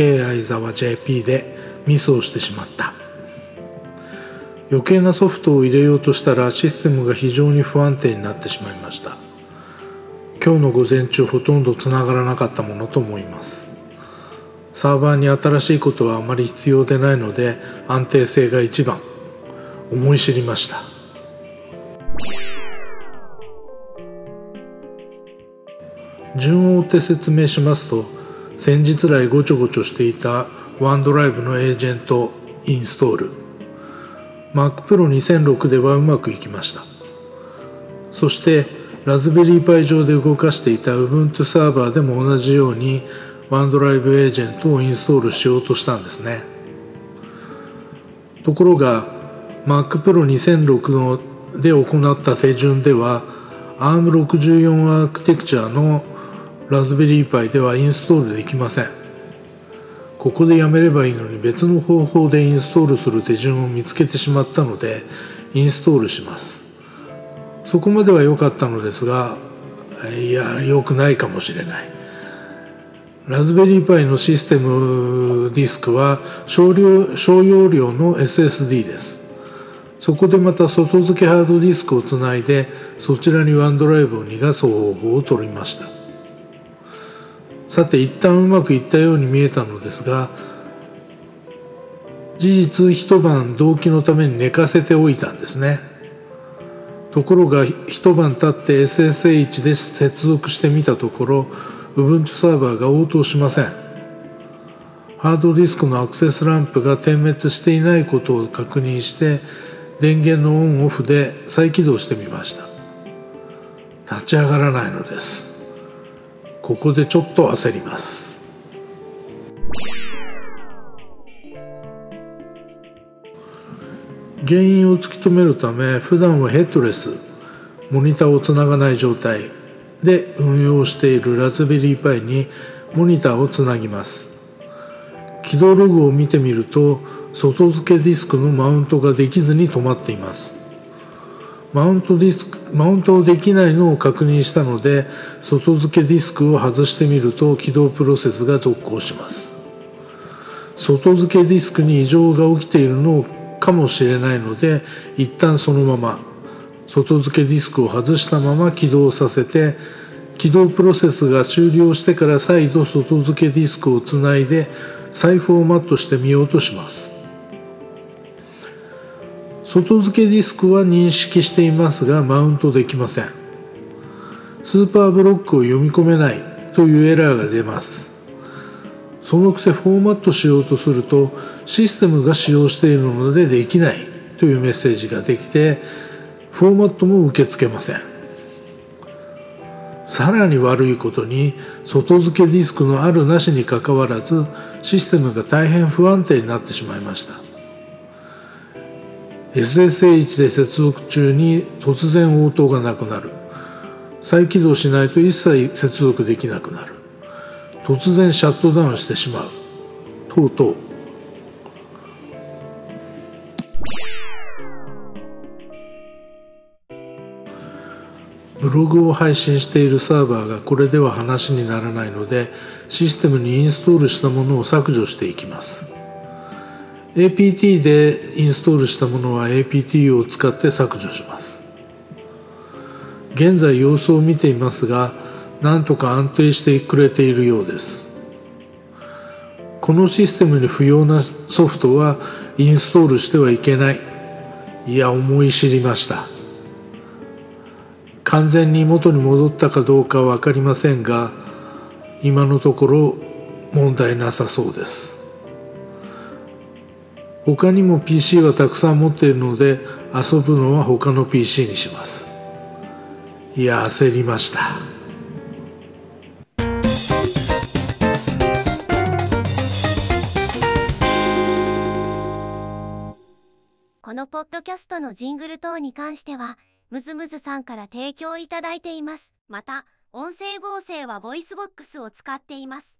敬愛沢 JP でミスをしてしまった。余計なソフトを入れようとしたらシステムが非常に不安定になってしまいました。今日の午前中ほとんどつながらなかったものと思います。サーバーに新しいことはあまり必要でないので安定性が一番。思い知りました。順を追って説明しますと先日来ごちょごちょしていたワンドライブのエージェントインストール。MacPro2006 ではうまくいきました。そしてラズベリーパイ上で動かしていた Ubuntu サーバーでも同じようにワンドライブエージェントをインストールしようとしたんですね。ところが MacPro2006 ので行った手順では ARM64 アークテクチャのラズベリーパイではインストールできません。ここでやめればいいのに別の方法でインストールする手順を見つけてしまったのでインストールします。そこまでは良かったのですがいや良くないかもしれない。ラズベリーパイのシステムディスクは少量小容量の SSD です。そこでまた外付けハードディスクをつないでそちらにワンドライブを逃がす方法を取りました。さて一旦うまくいったように見えたのですが事実一晩動機のために寝かせておいたんですね。ところが一晩経って SSH で接続してみたところ Ubuntu サーバーが応答しません。ハードディスクのアクセスランプが点滅していないことを確認して電源のオンオフで再起動してみました。立ち上がらないのです。ここでちょっと焦ります。原因を突き止めるため普段はヘッドレスモニターをつながない状態で運用しているラズベリーパイにモニターをつなぎます。起動ログを見てみると外付けディスクのマウントができずに止まっています。マウントディスクマウントできないのを確認したので外付けディスクを外してみると起動プロセスが続行します。外付けディスクに異常が起きているのかもしれないので一旦そのまま外付けディスクを外したまま起動させて起動プロセスが終了してから再度外付けディスクをつないで再フォーマットしてみようとします。外付けディスクは認識していますがマウントできません。スーパーブロックを読み込めないというエラーが出ます。そのくせフォーマットしようとするとシステムが使用しているのでできないというメッセージができてフォーマットも受け付けません。さらに悪いことに外付けディスクのあるなしにかかわらずシステムが大変不安定になってしまいました。SSH で接続中に突然応答がなくなる。再起動しないと一切接続できなくなる。突然シャットダウンしてしまう。とうとう。ブログを配信しているサーバーがこれでは話にならないのでシステムにインストールしたものを削除していきます。APT でインストールしたものは APT を使って削除します。現在様子を見ていますがなんとか安定してくれているようです。このシステムに不要なソフトはインストールしてはいけない。いや思い知りました。完全に元に戻ったかどうかは分かりませんが今のところ問題なさそうです。他にも PC はたくさん持っているので遊ぶのは他の PC にします。いや焦りました。このポッドキャストのジングル等に関してはムズムズさんから提供いただいています。また音声合成は VOICEVOX を使っています。